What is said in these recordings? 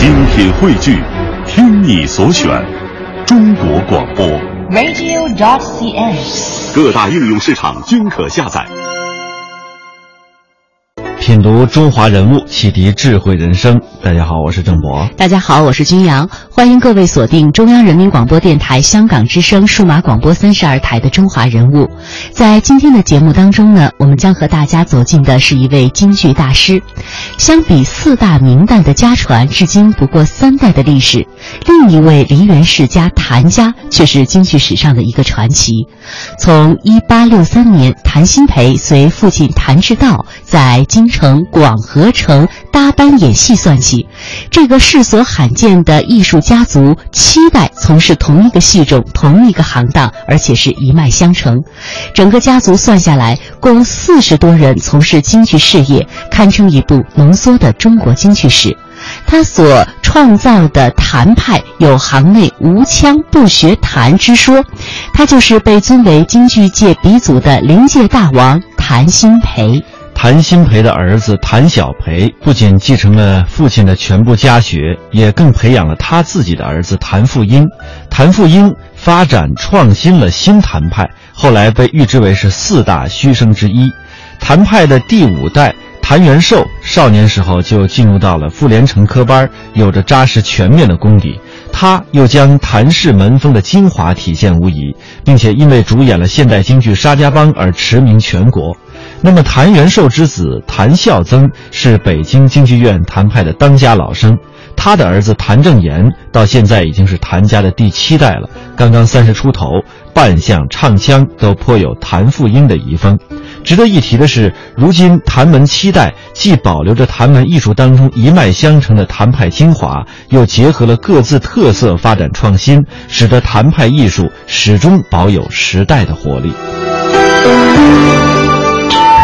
精品汇聚，听你所选，中国广播。radio.dot.cn，。各大应用市场均可下载。品读中华人物，启迪智慧人生。大家好，我是郑博。大家好，我是军阳。欢迎各位锁定中央人民广播电台香港之声数码广播三十二台的《中华人物》。在今天的节目当中呢，我们将和大家走进的是一位京剧大师。相比四大名旦的家传，至今不过三代的历史，另一位梨园世家谭家却是京剧史上的一个传奇。从一八六三年，谭鑫培随父亲谭志道在京城广和城搭班演戏算起，这个世所罕见的艺术家族七代从事同一个戏种、同一个行当，而且是一脉相承。整个家族算下来，共四十多人从事京剧事业，堪称一部浓缩的中国京剧史。他所创造的谭派有行内无腔不学谭之说，他就是被尊为京剧界鼻祖的临界大王谭鑫培。谭鑫培的儿子谭小培不仅继承了父亲的全部家学，也更培养了他自己的儿子谭富英。谭富英发展创新了新谭派，后来被誉之为是四大须生之一。谭派的第五代。谭元寿少年时候就进入到了傅连城科班，有着扎实全面的功底。他又将谭氏门风的精华体现无疑，并且因为主演了现代京剧《沙家浜》而驰名全国。那么，谭元寿之子谭孝曾是北京京剧院谭派的当家老生，他的儿子谭正言到现在已经是谭家的第七代了，刚刚三十出头，扮相、唱腔都颇有谭富英的遗风。值得一提的是，如今谭门七代既保留着谭门艺术当中一脉相承的谭派精华，又结合了各自特色发展创新，使得谭派艺术始终保有时代的活力。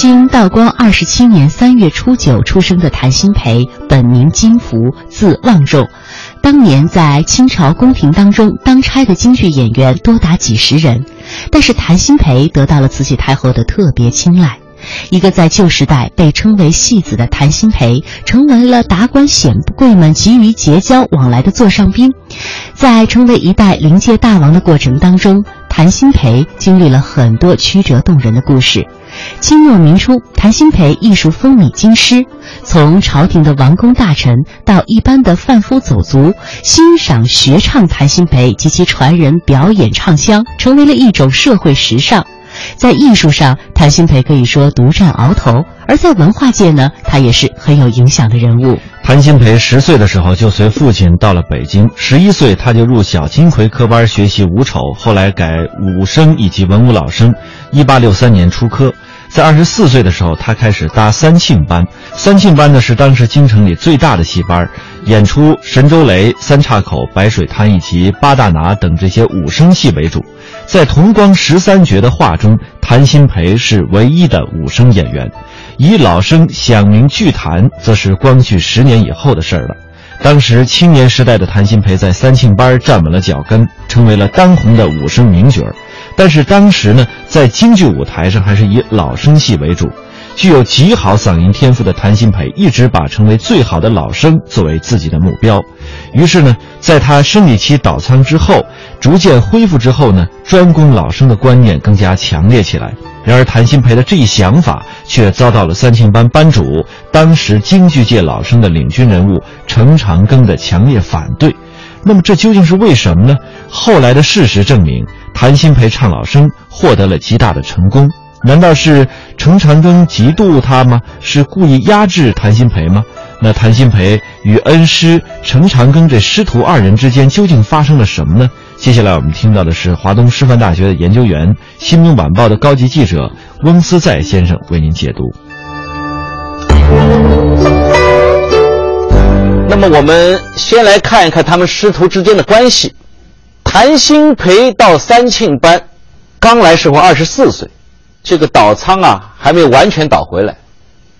清道光二十七年三月初九出生的谭鑫培，本名金福，字望仲。当年在清朝宫廷当中当差的京剧演员多达几十人，但是谭鑫培得到了慈禧太后的特别青睐。一个在旧时代被称为戏子的谭鑫培，成为了达官显贵们急于结交往来的座上宾。在成为一代临界大王的过程当中，谭鑫培经历了很多曲折动人的故事。清末民初，谭鑫培艺术风靡京师，从朝廷的王公大臣到一般的贩夫走卒，欣赏学唱谭鑫培及其传人表演唱腔，成为了一种社会时尚。在艺术上，谭鑫培可以说独占鳌头；而在文化界呢，他也是很有影响的人物。谭鑫培十岁的时候就随父亲到了北京，十一岁他就入小金葵科班学习武丑，后来改武生以及文武老生。一八六三年出科。在二十四岁的时候，他开始搭三庆班。三庆班呢是当时京城里最大的戏班，演出神州雷、三岔口、白水滩以及八大拿等这些武生戏为主。在同光十三绝的画中，谭鑫培是唯一的武生演员。以老生响名剧坛，则是光绪十年以后的事儿了。当时青年时代的谭鑫培在三庆班站稳了脚跟，成为了当红的武生名角儿。但是当时呢，在京剧舞台上还是以老生戏为主。具有极好嗓音天赋的谭鑫培一直把成为最好的老生作为自己的目标。于是呢，在他生理期倒仓之后，逐渐恢复之后呢，专攻老生的观念更加强烈起来。然而，谭鑫培的这一想法却遭到了三庆班班主、当时京剧界老生的领军人物程长庚的强烈反对。那么，这究竟是为什么呢？后来的事实证明，谭鑫培唱老生获得了极大的成功。难道是程长庚嫉妒他吗？是故意压制谭鑫培吗？那谭鑫培与恩师程长庚这师徒二人之间究竟发生了什么呢？接下来我们听到的是华东师范大学的研究员、新民晚报的高级记者翁思在先生为您解读。那么我们先来看一看他们师徒之间的关系。谭鑫培到三庆班，刚来时候二十四岁，这个倒仓啊还没有完全倒回来，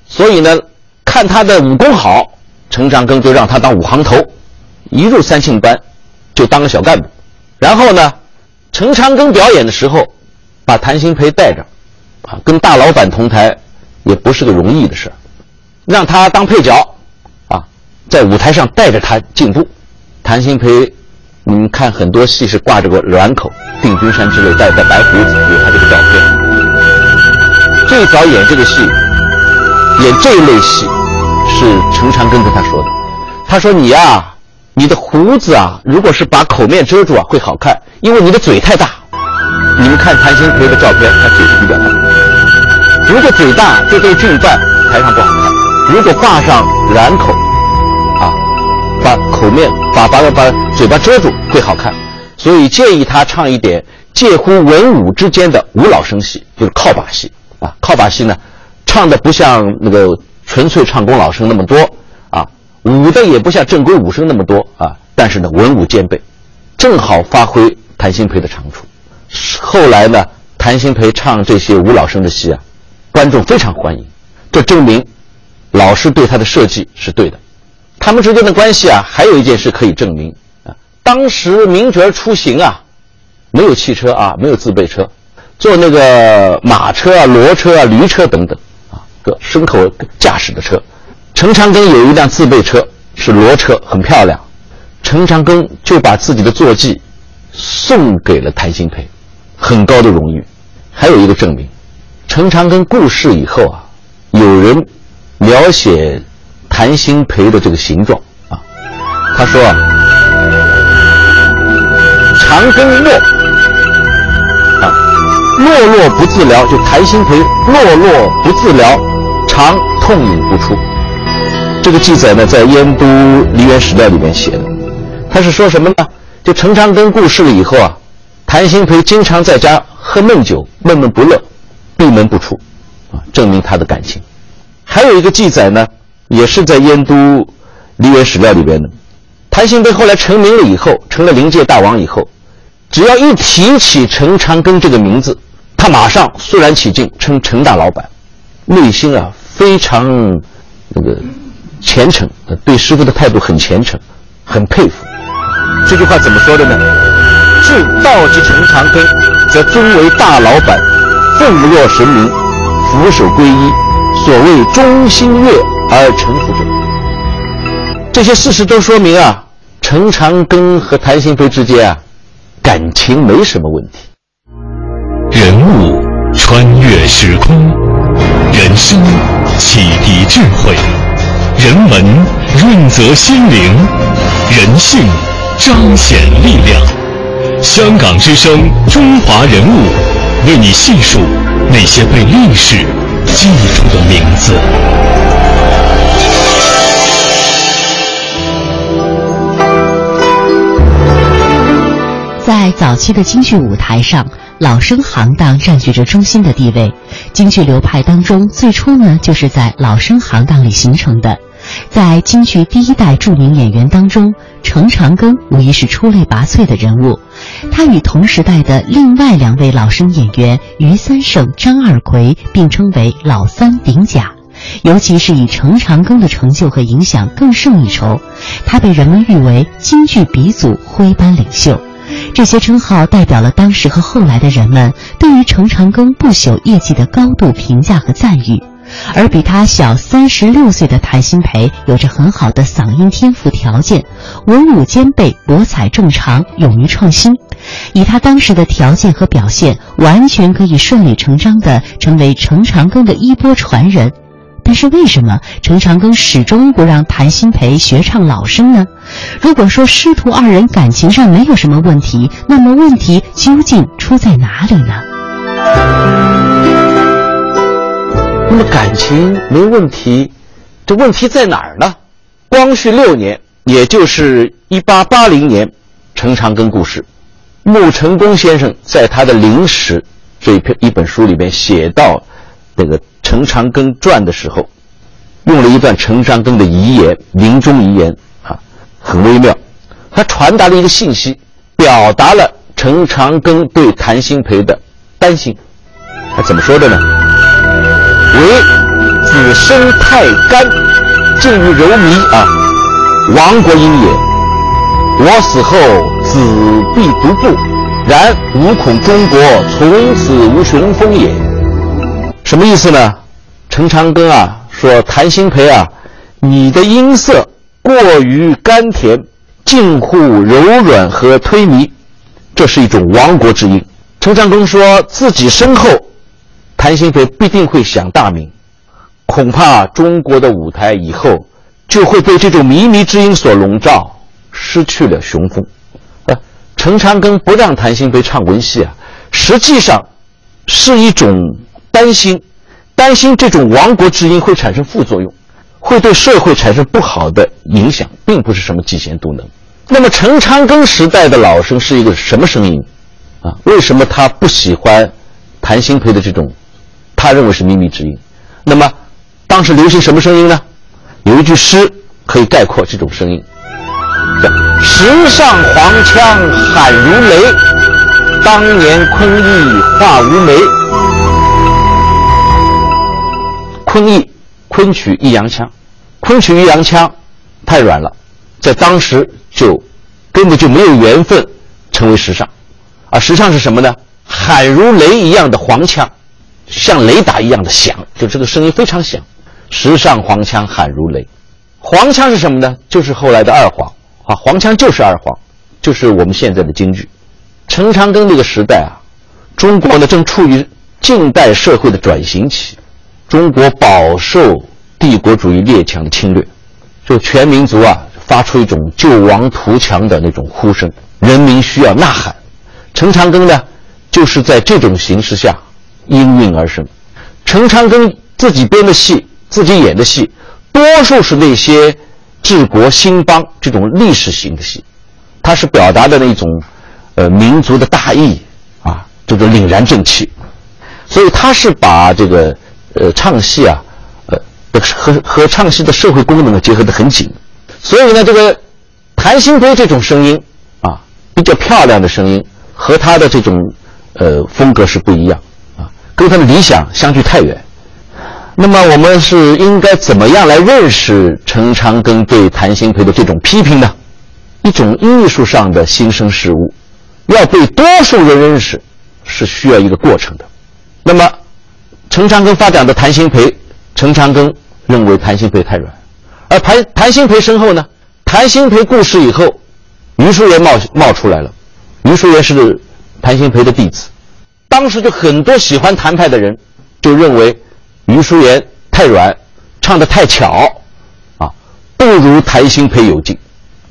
所以呢，看他的武功好，陈长庚就让他当武行头，一入三庆班，就当个小干部，然后呢，陈长庚表演的时候，把谭鑫培带着，啊，跟大老板同台，也不是个容易的事让他当配角，在舞台上带着他进步，谭鑫培。你们看，很多戏是挂着个软口，定军山之类，带带白胡子，有他这个照片。最早演这个戏，演这一类戏，是陈长庚跟他说的。他说：“你呀，你的胡子啊，如果是把口面遮住啊，会好看，因为你的嘴太大。你们看谭鑫培的照片，他嘴是比较大。如果嘴大，就对俊扮，台上不好看。如果画上软口。”把口面把把把嘴巴遮住会好看，所以建议他唱一点介乎文武之间的武老生戏，就是靠把戏啊。靠把戏呢，唱的不像那个纯粹唱功老生那么多啊，武的也不像正规武生那么多啊，但是呢文武兼备，正好发挥谭鑫培的长处。后来呢，谭鑫培唱这些武老生的戏啊，观众非常欢迎，这证明老师对他的设计是对的。他们之间的关系啊，还有一件事可以证明啊。当时名角出行啊，没有汽车啊，没有自备车，坐那个马车啊、骡车啊、驴车等等啊，个牲口驾驶的车。陈长庚有一辆自备车，是骡车，很漂亮。陈长庚就把自己的坐骑送给了谭鑫培，很高的荣誉。还有一个证明，陈长庚故世以后啊，有人描写。谭鑫培的这个形状啊，他说啊，长庚落啊，落落不自聊，就谭鑫培落落不自聊，常痛饮不出。这个记载呢，在《燕都梨园史料》里面写的。他是说什么呢？就陈长庚过世了以后啊，谭鑫培经常在家喝闷酒，闷闷不乐，闭门不出，啊，证明他的感情。还有一个记载呢。也是在燕都梨园史料里边的。谭鑫培后来成名了以后，成了灵界大王以后，只要一提起陈长庚这个名字，他马上肃然起敬，称陈大老板，内心啊非常那个虔诚，对师傅的态度很虔诚，很佩服。这句话怎么说的呢？至道之陈长庚，则尊为大老板，奉若神明，俯首皈依，所谓忠心悦。而臣服者，这些事实都说明啊，陈长庚和谭鑫飞之间啊，感情没什么问题。人物穿越时空，人生启迪智慧，人文润泽心灵，人性彰显力量。香港之声，中华人物，为你细数那些被历史记住的名字。在早期的京剧舞台上，老生行当占据着中心的地位。京剧流派当中，最初呢就是在老生行当里形成的。在京剧第一代著名演员当中，程长庚无疑是出类拔萃的人物。他与同时代的另外两位老生演员于三胜、张二奎并称为“老三顶甲”。尤其是以程长庚的成就和影响更胜一筹，他被人们誉为京剧鼻祖、徽班领袖。这些称号代表了当时和后来的人们对于程长庚不朽业绩的高度评价和赞誉。而比他小三十六岁的谭鑫培有着很好的嗓音天赋条件，文武兼备，博采众长，勇于创新。以他当时的条件和表现，完全可以顺理成章地成为程长庚的衣钵传人。但是为什么程长庚始终不让谭鑫培学唱老生呢？如果说师徒二人感情上没有什么问题，那么问题究竟出在哪里呢？那么感情没问题，这问题在哪儿呢？光绪六年，也就是一八八零年，程长庚故事，穆成功先生在他的《临史》这一篇一本书里面写到，这个。陈长庚传的时候，用了一段陈长庚的遗言，临终遗言啊，很微妙。他传达了一个信息：表达了陈长庚对谭鑫培的担心。他怎么说的呢？为子身太干，近于柔靡啊，亡国因也。我死后，子必独步，然吾恐中国从此无雄风也。什么意思呢？陈长庚啊说谭鑫培啊，你的音色过于甘甜，近乎柔软和推靡，这是一种亡国之音。陈长庚说自己身后。谭鑫培必定会响大名，恐怕中国的舞台以后就会被这种靡靡之音所笼罩，失去了雄风。呃，陈长庚不让谭鑫培唱文戏啊，实际上是一种担心，担心这种亡国之音会产生副作用，会对社会产生不好的影响，并不是什么嫉贤妒能。那么陈长庚时代的老生是一个什么声音？啊，为什么他不喜欢谭鑫培的这种？他认为是靡靡之音，那么当时流行什么声音呢？有一句诗可以概括这种声音：叫“石上黄腔喊如雷，当年昆弋画无眉。”昆弋，昆曲弋阳腔，昆曲弋阳腔太软了，在当时就根本就没有缘分成为时尚，而时尚是什么呢？喊如雷一样的黄腔。像雷打一样的响，就这个声音非常响。时上黄腔喊如雷，黄腔是什么呢？就是后来的二黄啊，黄腔就是二黄，就是我们现在的京剧。陈长庚那个时代啊，中国呢正处于近代社会的转型期，中国饱受帝国主义列强的侵略，就全民族啊发出一种救亡图强的那种呼声，人民需要呐喊。陈长庚呢，就是在这种形势下。应运而生，陈长庚自己编的戏，自己演的戏，多数是那些治国兴邦这种历史型的戏，他是表达的那种，呃，民族的大义啊，这个凛然正气，所以他是把这个呃唱戏啊，呃和和唱戏的社会功能结合得很紧，所以呢，这个谭鑫培这种声音啊，比较漂亮的声音，和他的这种呃风格是不一样。跟他的理想相距太远，那么我们是应该怎么样来认识陈长庚对谭鑫培的这种批评呢？一种艺术上的新生事物，要被多数人认识，是需要一个过程的。那么，陈长庚发展的谭鑫培，陈长庚认为谭鑫培太软，而谭谭鑫培身后呢，谭鑫培故世以后，余叔岩冒冒出来了，余叔岩是谭鑫培的弟子。当时就很多喜欢谭派的人，就认为余叔岩太软，唱的太巧，啊，不如谭鑫培有劲。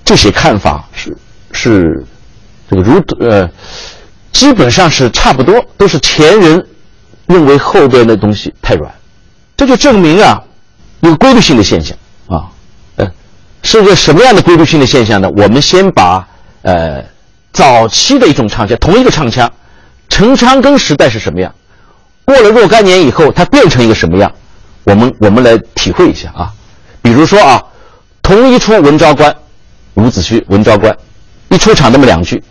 这些看法是是这个如呃，基本上是差不多，都是前人认为后边的东西太软。这就证明啊，一个规律性的现象啊，呃，是个什么样的规律性的现象呢？我们先把呃早期的一种唱腔，同一个唱腔。陈长庚时代是什么样？过了若干年以后，它变成一个什么样？我们我们来体会一下啊。比如说啊，同一出《文昭关》，伍子胥《文昭关》，一出场那么两句：“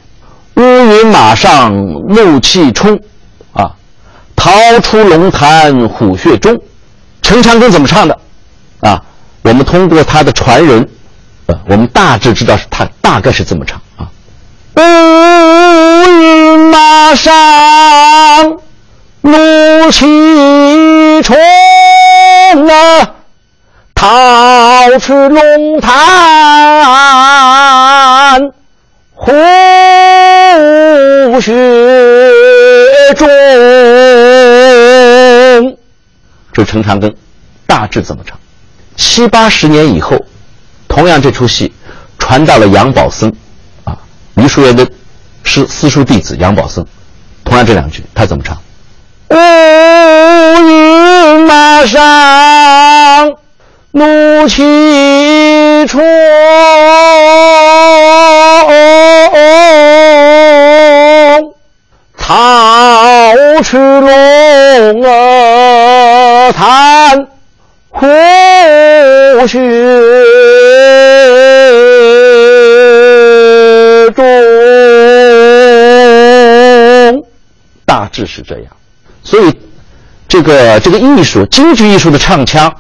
乌云马上怒气冲，啊，逃出龙潭虎穴中。”陈长庚怎么唱的？啊，我们通过他的传人，呃，我们大致知道是他大概是这么唱啊。马上怒气冲啊，逃出龙潭虎穴中。这陈长庚大致怎么唱？七八十年以后，同样这出戏传到了杨宝森，啊，余叔岩的。是私塾弟子杨宝森，同样这两句他怎么唱？乌云马上怒气冲，草去龙儿潭虎穴大致是这样。所以，这个这个艺术，京剧艺术的唱腔，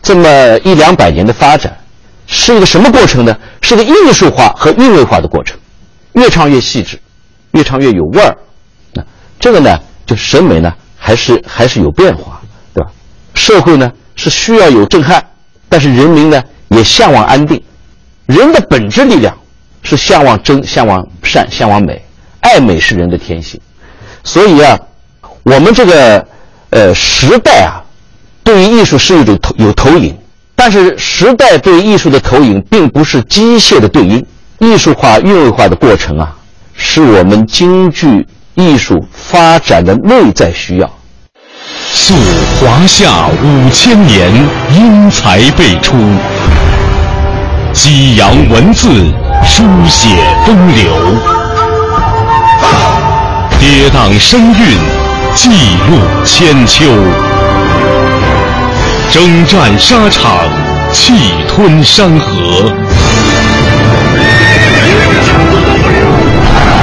这么一两百年的发展，是一个什么过程呢？是个艺术化和韵味化的过程，越唱越细致，越唱越有味儿。那这个呢，就审美呢，还是还是有变化，对吧？社会呢是需要有震撼，但是人民呢也向往安定。人的本质力量是向往真、向往善、向往美，爱美是人的天性。所以啊，我们这个呃时代啊，对于艺术是一种投有投影，但是时代对艺术的投影并不是机械的对应。艺术化、韵味化的过程啊，是我们京剧艺术发展的内在需要。溯华夏五千年，英才辈出。激扬文字，书写风流；跌宕声韵，记录千秋；征战沙场，气吞山河。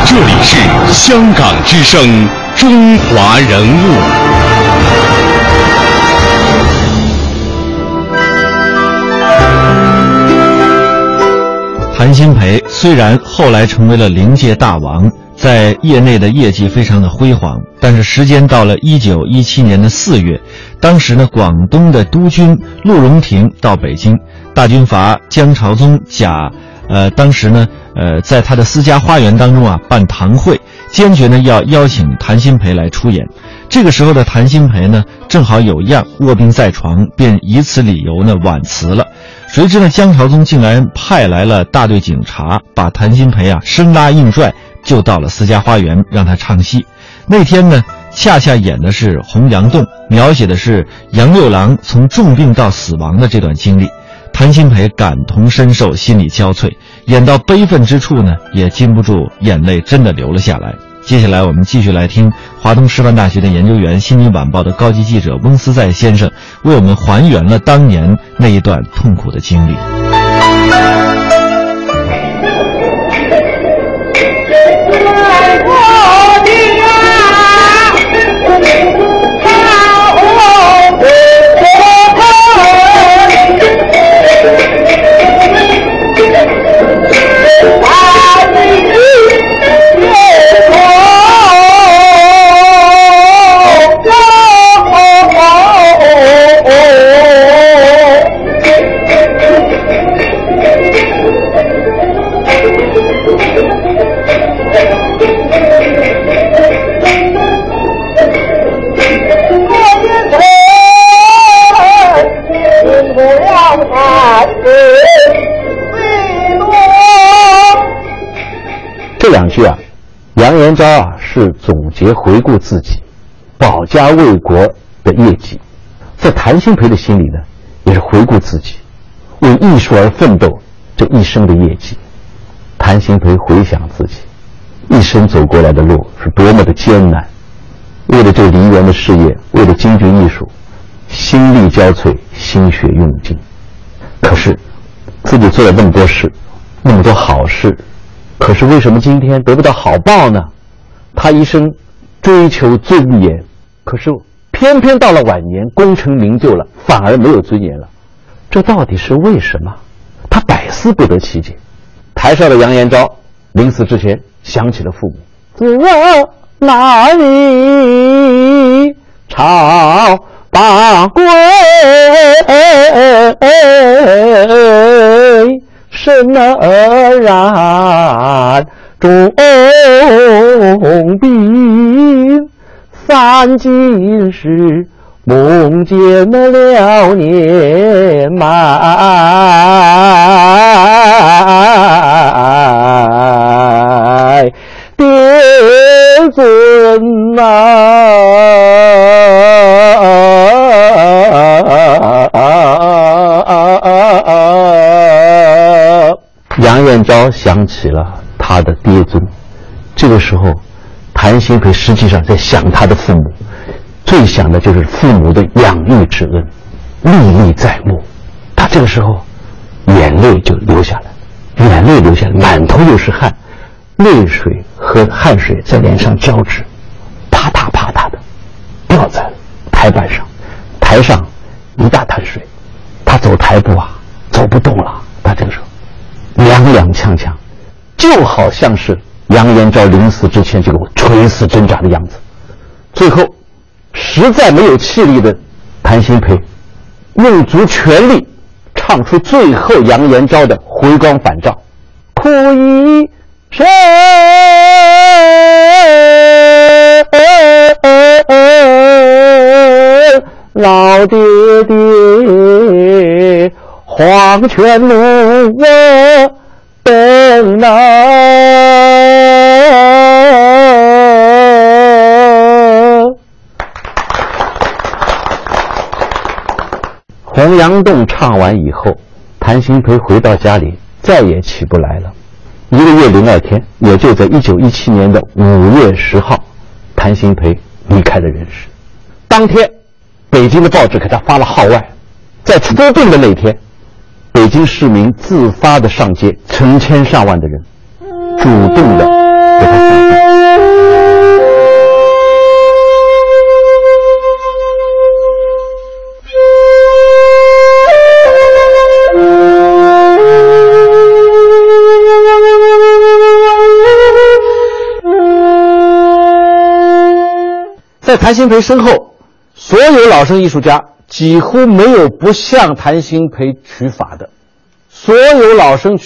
这里是香港之声《中华人物》。谭鑫培虽然后来成为了灵界大王，在业内的业绩非常的辉煌，但是时间到了一九一七年的四月，当时呢，广东的督军陆荣廷到北京，大军阀江朝宗假，呃，当时呢，呃，在他的私家花园当中啊办堂会，坚决呢要邀请谭鑫培来出演。这个时候的谭鑫培呢，正好有恙，卧病在床，便以此理由呢婉辞了。谁知呢，江朝宗竟然派来了大队警察，把谭鑫培啊生拉硬拽就到了私家花园，让他唱戏。那天呢，恰恰演的是《洪阳洞》，描写的是杨六郎从重病到死亡的这段经历。谭鑫培感同身受，心力交瘁，演到悲愤之处呢，也禁不住眼泪，真的流了下来。接下来，我们继续来听华东师范大学的研究员、《新民晚报》的高级记者翁思在先生为我们还原了当年那一段痛苦的经历。杨延昭啊是总结回顾自己保家卫国的业绩，在谭鑫培的心里呢，也是回顾自己为艺术而奋斗这一生的业绩。谭鑫培回想自己一生走过来的路是多么的艰难，为了这梨园的事业，为了京剧艺术，心力交瘁，心血用尽。可是自己做了那么多事，那么多好事。可是为什么今天得不到好报呢？他一生追求尊严，可是偏偏到了晚年功成名就了，反而没有尊严了，这到底是为什么？他百思不得其解。台上的杨延昭临死之前想起了父母：“子哪里朝八归？生而然重病，三更时梦见了年迈，爹尊呐！杨延昭想起了他的爹尊，这个时候谭鑫培实际上在想他的父母最想的就是父母的养育之恩历历在目。他这个时候眼泪就流下来眼泪流下来满头都是汗泪水和汗水在脸上交织啪嗒啪嗒的掉在台板上台上一大滩水他走台步啊走不动了。他这个时候踉踉跄跄就好像是杨延昭临死之前这个垂死挣扎的样子。最后实在没有气力的谭鑫培，用足全力唱出最后杨延昭的回光返照，哭一声。老爹爹，黄泉路我等哪？洪阳洞唱完以后，谭鑫培回到家里，再也起不来了。一个月零二天，也就在一九一七年的五月十号，谭鑫培离开了人世。当天。北京的报纸给他发了号外，在出殡的那天，北京市民自发的上街，成千上万的人主动的给他送葬。在谭鑫培身后。所有老生艺术家几乎没有不向谭鑫培取法的，所有老生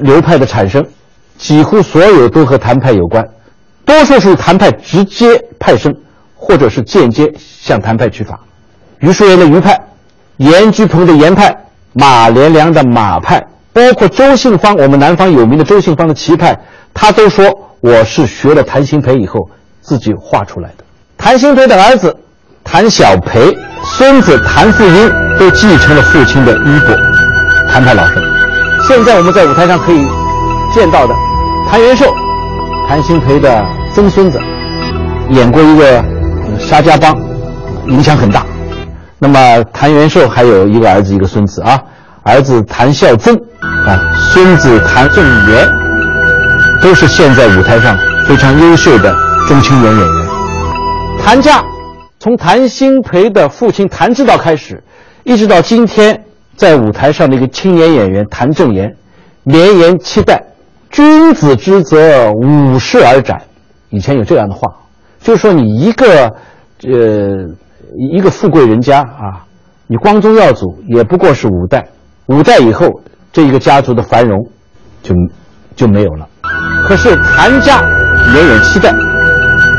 流派的产生，几乎所有都和谭派有关，多数是谭派直接派生，或者是间接向谭派取法。余叔岩的余派，严居鹏的严派，马连良的马派，包括周信芳，我们南方有名的周信芳的齐派，他都说我是学了谭鑫培以后自己画出来的。谭鑫培的儿子。谭小培孙子谭富英都继承了父亲的衣钵，谭派老生。现在我们在舞台上可以见到的，谭元寿，谭鑫培的曾孙子，演过一个沙家浜，影响很大。那么谭元寿还有一个儿子，一个孙子啊，儿子谭孝宗啊，孙子谭正元，都是现在舞台上非常优秀的中青年演员。谭家。从谭鑫培的父亲谭指导开始，一直到今天在舞台上的一个青年演员谭正言，绵延七代，君子之泽五世而斩。以前有这样的话，就是说你一个，呃，一个富贵人家啊，你光宗耀祖也不过是五代，五代以后这一个家族的繁荣就就没有了。可是谭家绵延七代，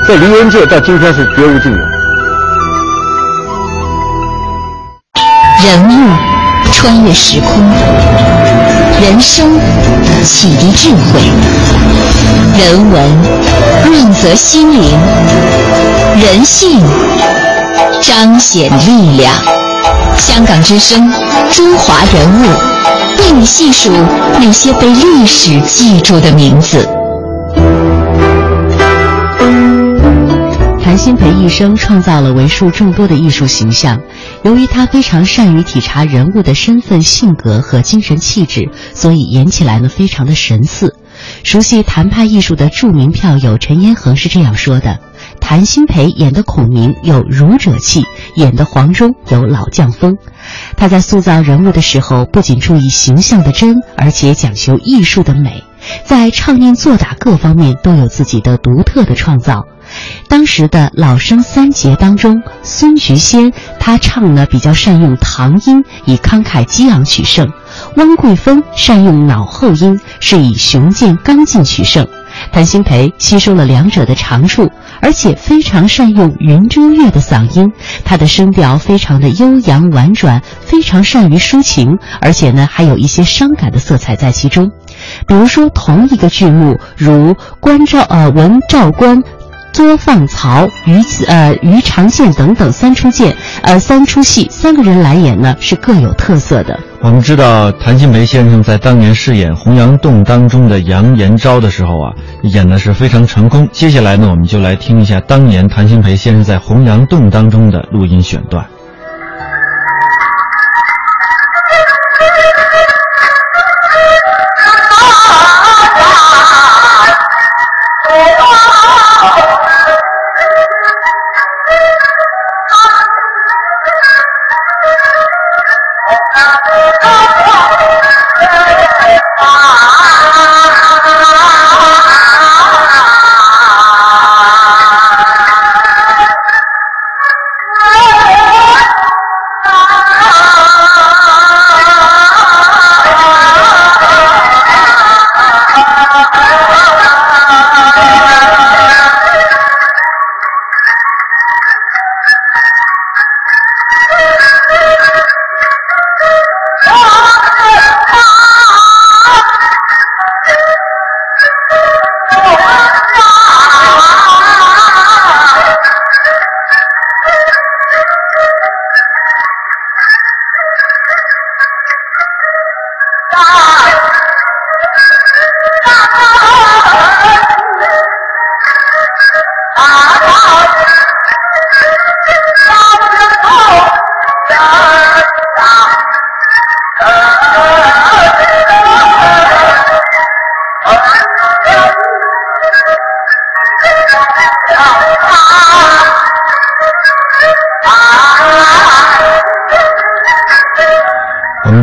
在梨园界到今天是绝无仅有。人物穿越时空，人生启迪智慧，人文润泽心灵，人性彰显力量。香港之声，中华人物，为你细数那些被历史记住的名字。谭鑫培一生创造了为数众多的艺术形象。由于他非常善于体察人物的身份、性格和精神气质，所以演起来呢非常的神似。熟悉谭派艺术的著名票友陈彦衡是这样说的：谭鑫培演的孔明有儒者气，演的黄忠有老将风。他在塑造人物的时候，不仅注意形象的真，而且讲究艺术的美，在唱念做打各方面都有自己的独特的创造。当时的老生三杰当中，孙菊仙他唱呢比较善用唐音，以慷慨激昂取胜；汪桂芬善用脑后音，是以雄健刚劲取胜。谭鑫培吸收了两者的长处，而且非常善用云遮月的嗓音，他的声调非常的悠扬婉转，非常善于抒情，而且呢还有一些伤感的色彩在其中。比如说同一个剧目，如关照呃文赵关。播放曹、于呃于长线等等三出剑，呃三出戏，三个人来演呢是各有特色的。我们知道谭鑫培先生在当年饰演《洪阳洞》当中的杨延昭的时候啊，演的是非常成功。接下来呢，我们就来听一下当年谭鑫培先生在《洪阳洞》当中的录音选段。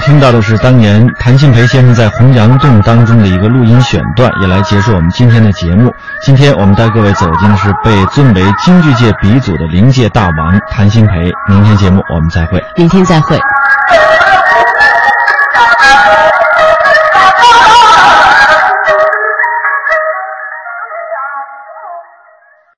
听到的是当年谭鑫培先生在《洪阳洞》当中的一个录音选段，也来结束我们今天的节目。今天我们带各位走进的是被尊为京剧界鼻祖的灵界大王谭鑫培。明天节目我们再会。明天再会。